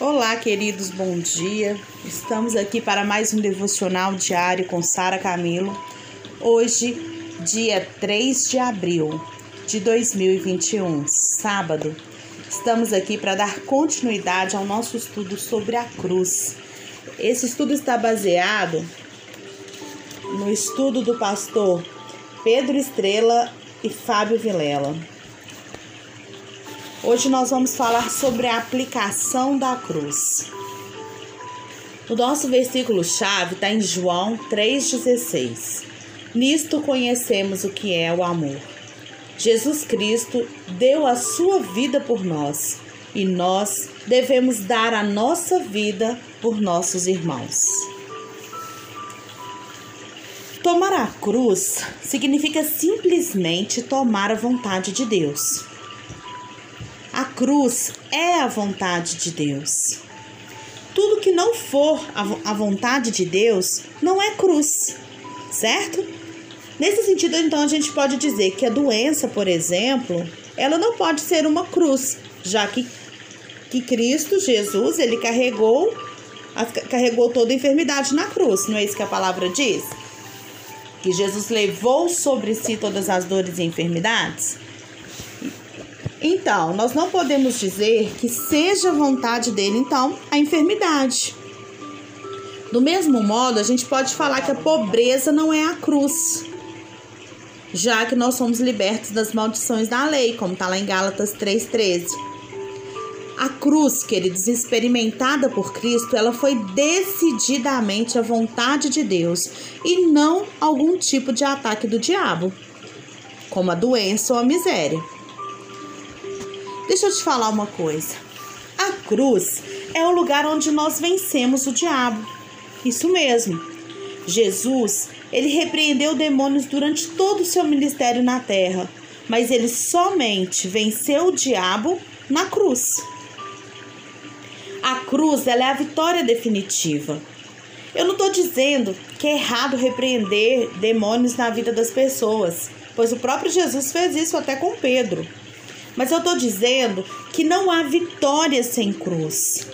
Olá, queridos, bom dia. Estamos aqui para mais um devocional diário com Sara Camilo. Hoje, dia 3 de abril de 2021, sábado. Estamos aqui para dar continuidade ao nosso estudo sobre a cruz. Esse estudo está baseado no estudo do pastor Pedro Estrela e Fábio Vilela. Hoje nós vamos falar sobre a aplicação da cruz. O nosso versículo-chave está em João 3,16. Nisto conhecemos o que é o amor. Jesus Cristo deu a sua vida por nós e nós devemos dar a nossa vida por nossos irmãos. Tomar a cruz significa simplesmente tomar a vontade de Deus. A cruz é a vontade de Deus. Tudo que não for a vontade de Deus não é cruz, certo? Nesse sentido, então, a gente pode dizer que a doença, por exemplo, ela não pode ser uma cruz, já que, que Cristo, Jesus, ele carregou, carregou toda a enfermidade na cruz, não é isso que a palavra diz? Que Jesus levou sobre si todas as dores e enfermidades? Então, nós não podemos dizer que seja vontade dele, então, a enfermidade. Do mesmo modo, a gente pode falar que a pobreza não é a cruz, já que nós somos libertos das maldições da lei, como está lá em Gálatas 3,13. A cruz, queridos, experimentada por Cristo, ela foi decididamente a vontade de Deus e não algum tipo de ataque do diabo, como a doença ou a miséria. Deixa eu te falar uma coisa. A cruz é o lugar onde nós vencemos o diabo. Isso mesmo. Jesus, ele repreendeu demônios durante todo o seu ministério na terra, mas ele somente venceu o diabo na cruz. A cruz ela é a vitória definitiva. Eu não estou dizendo que é errado repreender demônios na vida das pessoas, pois o próprio Jesus fez isso até com Pedro. Mas eu estou dizendo que não há vitória sem cruz.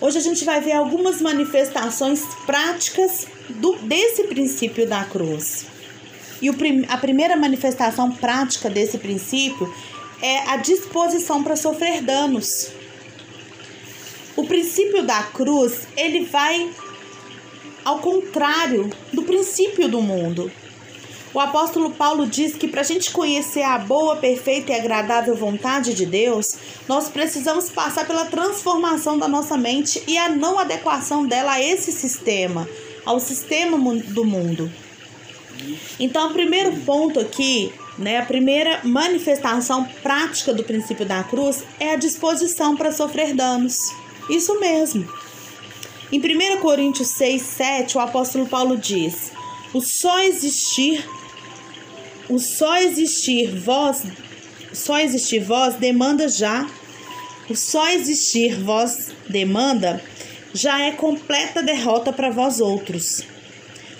Hoje a gente vai ver algumas manifestações práticas do, desse princípio da cruz. E o, a primeira manifestação prática desse princípio é a disposição para sofrer danos. O princípio da cruz, ele vai ao contrário do princípio do mundo. O apóstolo Paulo diz que para a gente conhecer a boa, perfeita e agradável vontade de Deus, nós precisamos passar pela transformação da nossa mente e a não adequação dela a esse sistema, ao sistema do mundo. Então, o primeiro ponto aqui, né, a primeira manifestação prática do princípio da cruz é a disposição para sofrer danos. Isso mesmo. Em 1 Coríntios 6, 7, o apóstolo Paulo diz: O só existir o só existir vós, só existir vós demanda já, o só existir vós demanda já é completa derrota para vós outros.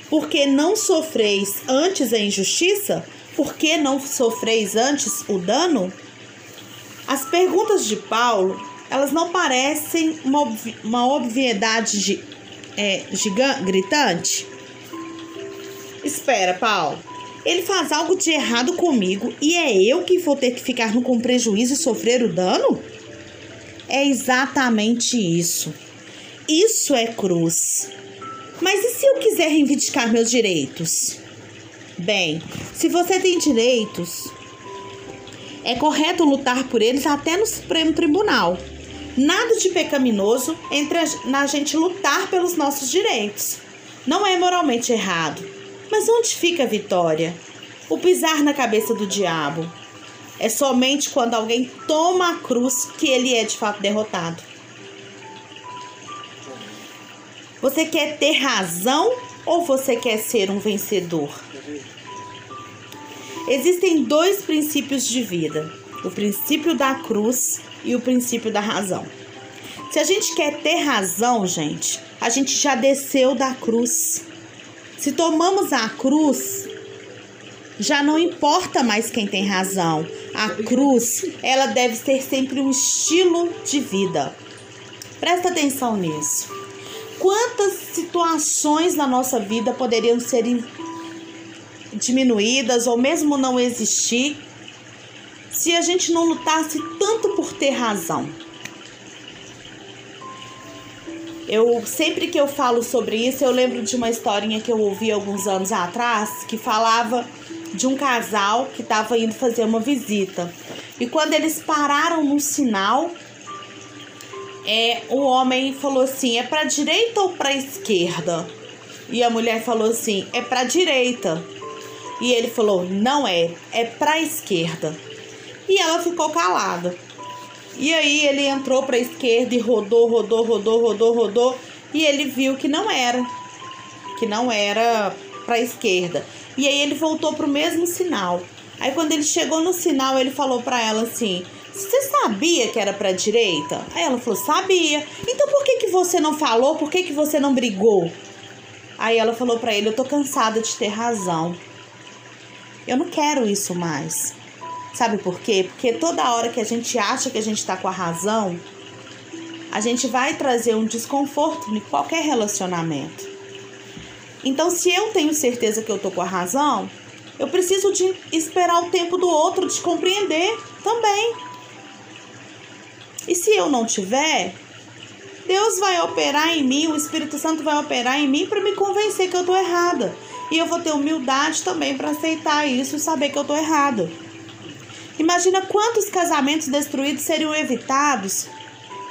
Porque não sofreis antes a injustiça? Porque não sofreis antes o dano? As perguntas de Paulo, elas não parecem uma, uma obviedade de, é, gigante, gritante? Espera, Paulo. Ele faz algo de errado comigo e é eu que vou ter que ficar com prejuízo e sofrer o dano? É exatamente isso. Isso é cruz. Mas e se eu quiser reivindicar meus direitos? Bem, se você tem direitos, é correto lutar por eles até no Supremo Tribunal. Nada de pecaminoso entre a, na gente lutar pelos nossos direitos. Não é moralmente errado. Mas onde fica a vitória? O pisar na cabeça do diabo. É somente quando alguém toma a cruz que ele é de fato derrotado. Você quer ter razão ou você quer ser um vencedor? Existem dois princípios de vida: o princípio da cruz e o princípio da razão. Se a gente quer ter razão, gente, a gente já desceu da cruz. Se tomamos a cruz, já não importa mais quem tem razão. A cruz, ela deve ser sempre um estilo de vida. Presta atenção nisso. Quantas situações na nossa vida poderiam ser diminuídas ou mesmo não existir se a gente não lutasse tanto por ter razão? Eu sempre que eu falo sobre isso, eu lembro de uma historinha que eu ouvi alguns anos atrás que falava de um casal que estava indo fazer uma visita. E quando eles pararam no sinal, é, o homem falou assim: "É para direita ou para esquerda?" E a mulher falou assim: "É para direita." E ele falou: "Não é, é para esquerda." E ela ficou calada. E aí ele entrou para a esquerda e rodou, rodou, rodou, rodou, rodou, e ele viu que não era, que não era para a esquerda. E aí ele voltou para o mesmo sinal. Aí quando ele chegou no sinal, ele falou para ela assim: "Você sabia que era para direita?" Aí ela falou: "Sabia". Então por que que você não falou? Por que que você não brigou? Aí ela falou para ele: "Eu tô cansada de ter razão. Eu não quero isso mais." Sabe por quê? Porque toda hora que a gente acha que a gente está com a razão, a gente vai trazer um desconforto em qualquer relacionamento. Então, se eu tenho certeza que eu tô com a razão, eu preciso de esperar o tempo do outro de compreender também. E se eu não tiver, Deus vai operar em mim, o Espírito Santo vai operar em mim para me convencer que eu tô errada. E eu vou ter humildade também para aceitar isso e saber que eu tô errada. Imagina quantos casamentos destruídos seriam evitados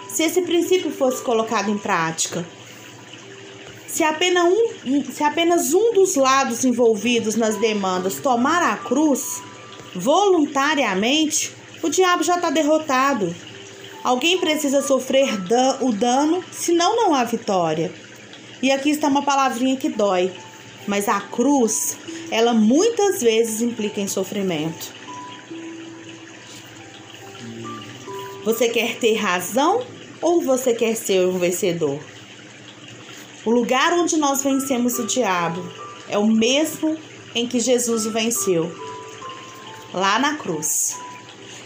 se esse princípio fosse colocado em prática. Se apenas um, se apenas um dos lados envolvidos nas demandas tomar a cruz voluntariamente, o diabo já está derrotado. Alguém precisa sofrer dan o dano, senão não há vitória. E aqui está uma palavrinha que dói, mas a cruz, ela muitas vezes implica em sofrimento. Você quer ter razão ou você quer ser um vencedor? O lugar onde nós vencemos o diabo é o mesmo em que Jesus o venceu lá na cruz.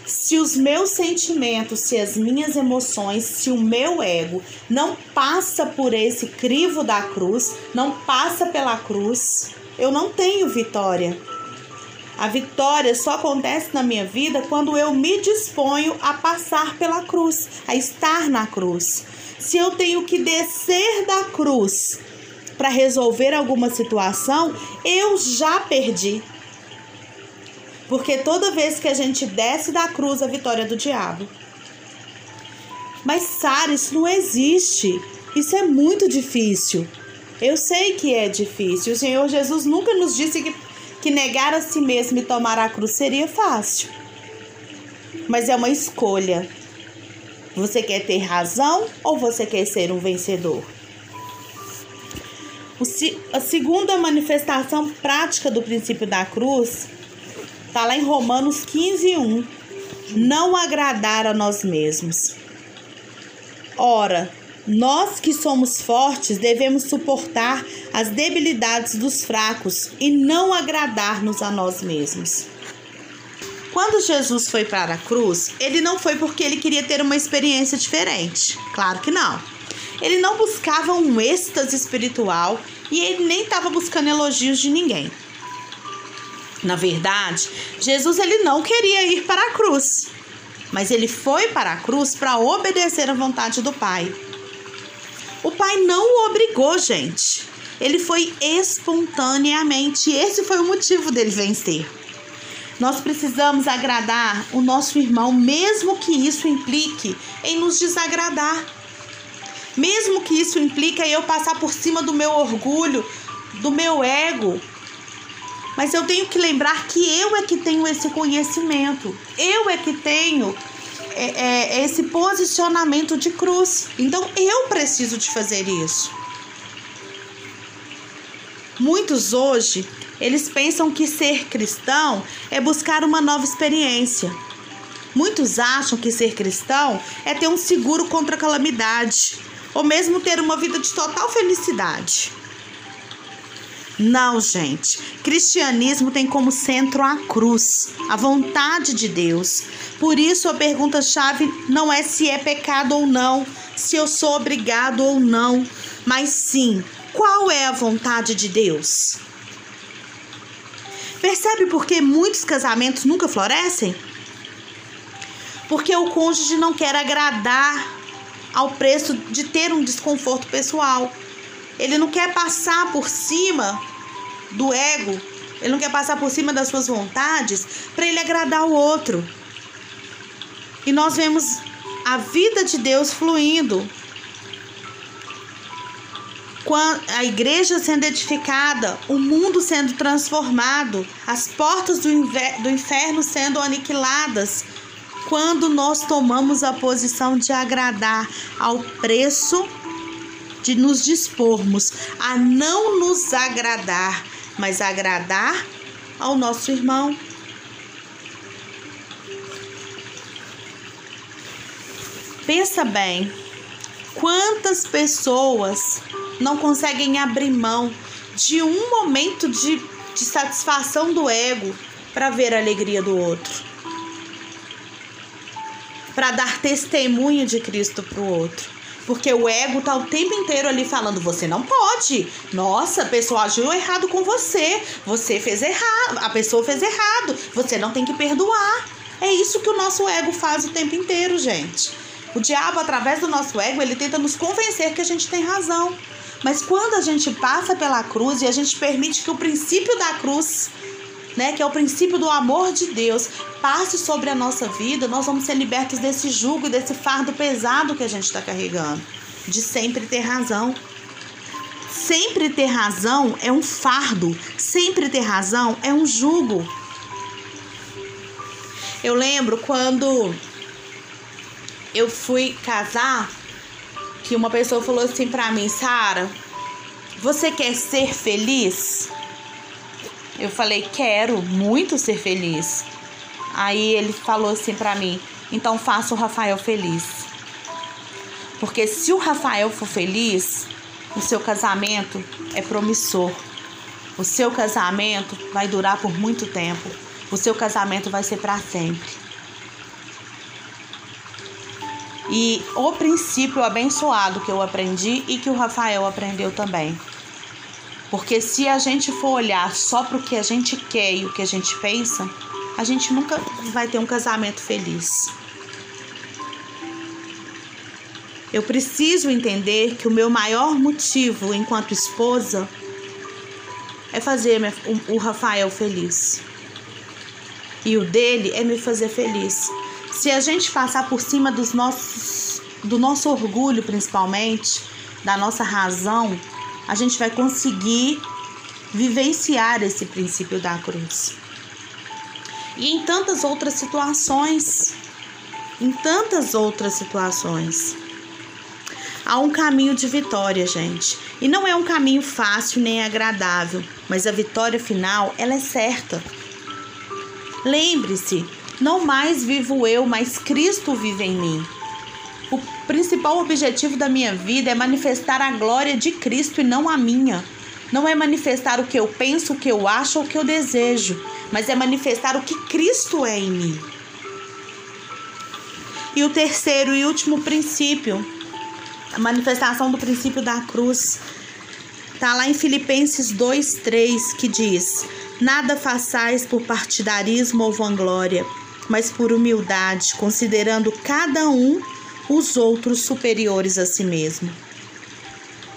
Se os meus sentimentos, se as minhas emoções, se o meu ego não passa por esse crivo da cruz, não passa pela cruz, eu não tenho vitória. A vitória só acontece na minha vida quando eu me disponho a passar pela cruz, a estar na cruz. Se eu tenho que descer da cruz para resolver alguma situação, eu já perdi. Porque toda vez que a gente desce da cruz, a vitória é do diabo. Mas, Sara, isso não existe. Isso é muito difícil. Eu sei que é difícil. O Senhor Jesus nunca nos disse que que negar a si mesmo e tomar a cruz seria fácil. Mas é uma escolha. Você quer ter razão ou você quer ser um vencedor? a segunda manifestação prática do princípio da cruz está lá em Romanos 15, 1. Não agradar a nós mesmos. Ora, nós que somos fortes devemos suportar as debilidades dos fracos e não agradar-nos a nós mesmos. Quando Jesus foi para a cruz, ele não foi porque ele queria ter uma experiência diferente. Claro que não. Ele não buscava um êxtase espiritual e ele nem estava buscando elogios de ninguém. Na verdade, Jesus ele não queria ir para a cruz, mas ele foi para a cruz para obedecer à vontade do Pai. O pai não o obrigou, gente. Ele foi espontaneamente. Esse foi o motivo dele vencer. Nós precisamos agradar o nosso irmão, mesmo que isso implique em nos desagradar. Mesmo que isso implique em eu passar por cima do meu orgulho, do meu ego. Mas eu tenho que lembrar que eu é que tenho esse conhecimento. Eu é que tenho é, é, esse posicionamento de cruz. Então eu preciso de fazer isso. Muitos hoje, eles pensam que ser cristão é buscar uma nova experiência. Muitos acham que ser cristão é ter um seguro contra a calamidade, ou mesmo ter uma vida de total felicidade. Não, gente. Cristianismo tem como centro a cruz, a vontade de Deus. Por isso a pergunta-chave não é se é pecado ou não, se eu sou obrigado ou não, mas sim, qual é a vontade de Deus? Percebe por que muitos casamentos nunca florescem? Porque o cônjuge não quer agradar ao preço de ter um desconforto pessoal. Ele não quer passar por cima do ego, ele não quer passar por cima das suas vontades para ele agradar o outro. E nós vemos a vida de Deus fluindo. A igreja sendo edificada, o mundo sendo transformado, as portas do inferno sendo aniquiladas, quando nós tomamos a posição de agradar ao preço de nos dispormos a não nos agradar, mas agradar ao nosso irmão. Pensa bem, quantas pessoas não conseguem abrir mão de um momento de, de satisfação do ego para ver a alegria do outro, para dar testemunho de Cristo para o outro. Porque o ego tá o tempo inteiro ali falando: você não pode. Nossa, a pessoa agiu errado com você. Você fez errado. A pessoa fez errado. Você não tem que perdoar. É isso que o nosso ego faz o tempo inteiro, gente. O diabo, através do nosso ego, ele tenta nos convencer que a gente tem razão. Mas quando a gente passa pela cruz e a gente permite que o princípio da cruz né, que é o princípio do amor de Deus, passe sobre a nossa vida, nós vamos ser libertos desse jugo, desse fardo pesado que a gente está carregando, de sempre ter razão. Sempre ter razão é um fardo, sempre ter razão é um jugo. Eu lembro quando eu fui casar, que uma pessoa falou assim para mim, Sara, você quer ser feliz? Eu falei, quero muito ser feliz. Aí ele falou assim para mim: então faça o Rafael feliz. Porque se o Rafael for feliz, o seu casamento é promissor. O seu casamento vai durar por muito tempo. O seu casamento vai ser para sempre. E o princípio abençoado que eu aprendi e que o Rafael aprendeu também. Porque se a gente for olhar só para o que a gente quer e o que a gente pensa, a gente nunca vai ter um casamento feliz. Eu preciso entender que o meu maior motivo enquanto esposa é fazer o Rafael feliz. E o dele é me fazer feliz. Se a gente passar por cima dos nossos, do nosso orgulho, principalmente, da nossa razão, a gente vai conseguir vivenciar esse princípio da cruz. E em tantas outras situações, em tantas outras situações. Há um caminho de vitória, gente. E não é um caminho fácil nem agradável, mas a vitória final, ela é certa. Lembre-se, não mais vivo eu, mas Cristo vive em mim. O principal objetivo da minha vida é manifestar a glória de Cristo e não a minha. Não é manifestar o que eu penso, o que eu acho ou o que eu desejo, mas é manifestar o que Cristo é em mim. E o terceiro e último princípio, a manifestação do princípio da cruz, está lá em Filipenses 2:3, que diz: Nada façais por partidarismo ou vanglória, mas por humildade, considerando cada um os outros superiores a si mesmo.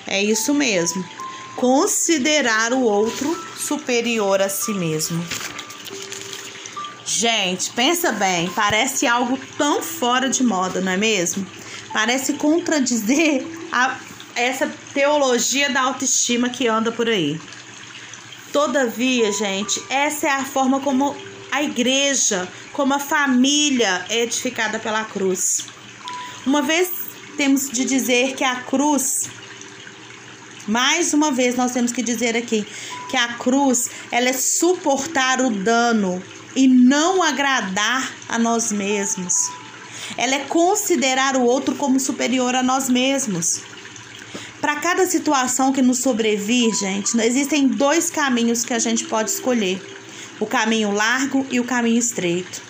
É isso mesmo. Considerar o outro superior a si mesmo. Gente, pensa bem, parece algo tão fora de moda, não é mesmo? Parece contradizer a, essa teologia da autoestima que anda por aí. Todavia, gente, essa é a forma como a igreja, como a família é edificada pela cruz. Uma vez temos de dizer que a cruz, mais uma vez nós temos que dizer aqui, que a cruz, ela é suportar o dano e não agradar a nós mesmos. Ela é considerar o outro como superior a nós mesmos. Para cada situação que nos sobrevir, gente, existem dois caminhos que a gente pode escolher: o caminho largo e o caminho estreito.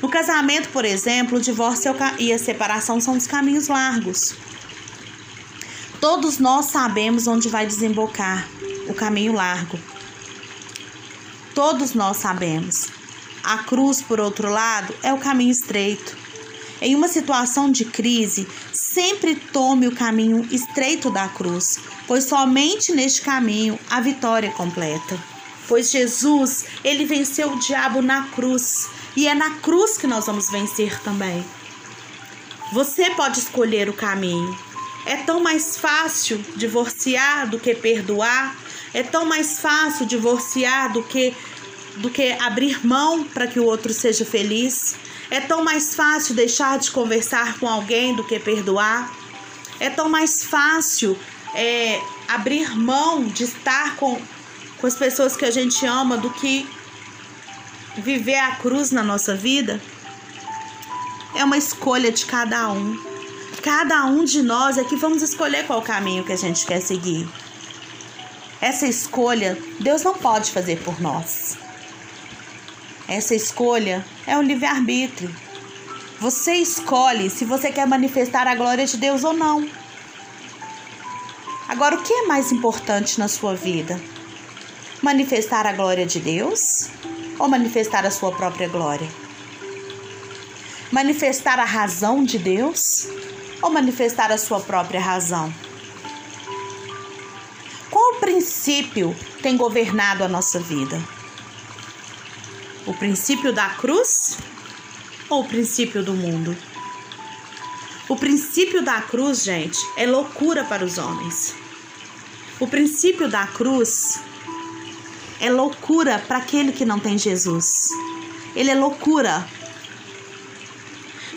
No casamento, por exemplo, o divórcio e a separação são os caminhos largos. Todos nós sabemos onde vai desembocar o caminho largo. Todos nós sabemos. A cruz, por outro lado, é o caminho estreito. Em uma situação de crise, sempre tome o caminho estreito da cruz, pois somente neste caminho a vitória é completa. Pois Jesus, ele venceu o diabo na cruz, e é na cruz que nós vamos vencer também. Você pode escolher o caminho. É tão mais fácil divorciar do que perdoar, é tão mais fácil divorciar do que do que abrir mão para que o outro seja feliz. É tão mais fácil deixar de conversar com alguém do que perdoar. É tão mais fácil é, abrir mão de estar com, com as pessoas que a gente ama do que viver a cruz na nossa vida. É uma escolha de cada um. Cada um de nós é que vamos escolher qual caminho que a gente quer seguir. Essa escolha Deus não pode fazer por nós. Essa escolha é o livre-arbítrio. Você escolhe se você quer manifestar a glória de Deus ou não. Agora, o que é mais importante na sua vida? Manifestar a glória de Deus ou manifestar a sua própria glória? Manifestar a razão de Deus ou manifestar a sua própria razão? Qual princípio tem governado a nossa vida? O princípio da cruz ou o princípio do mundo? O princípio da cruz, gente, é loucura para os homens. O princípio da cruz é loucura para aquele que não tem Jesus. Ele é loucura.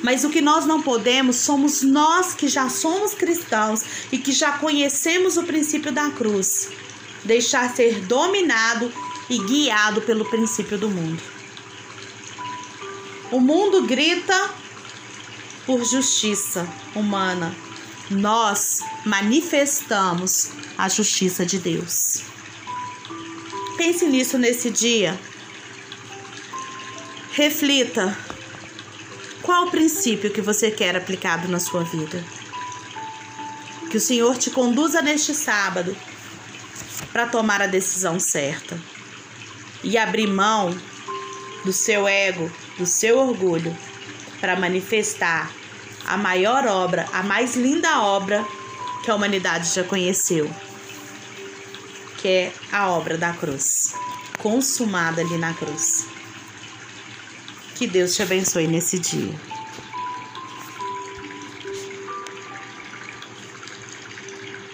Mas o que nós não podemos somos nós que já somos cristãos e que já conhecemos o princípio da cruz, deixar ser dominado e guiado pelo princípio do mundo. O mundo grita por justiça humana. Nós manifestamos a justiça de Deus. Pense nisso nesse dia. Reflita. Qual o princípio que você quer aplicado na sua vida? Que o Senhor te conduza neste sábado para tomar a decisão certa e abrir mão do seu ego, do seu orgulho, para manifestar a maior obra, a mais linda obra que a humanidade já conheceu, que é a obra da cruz, consumada ali na cruz. Que Deus te abençoe nesse dia.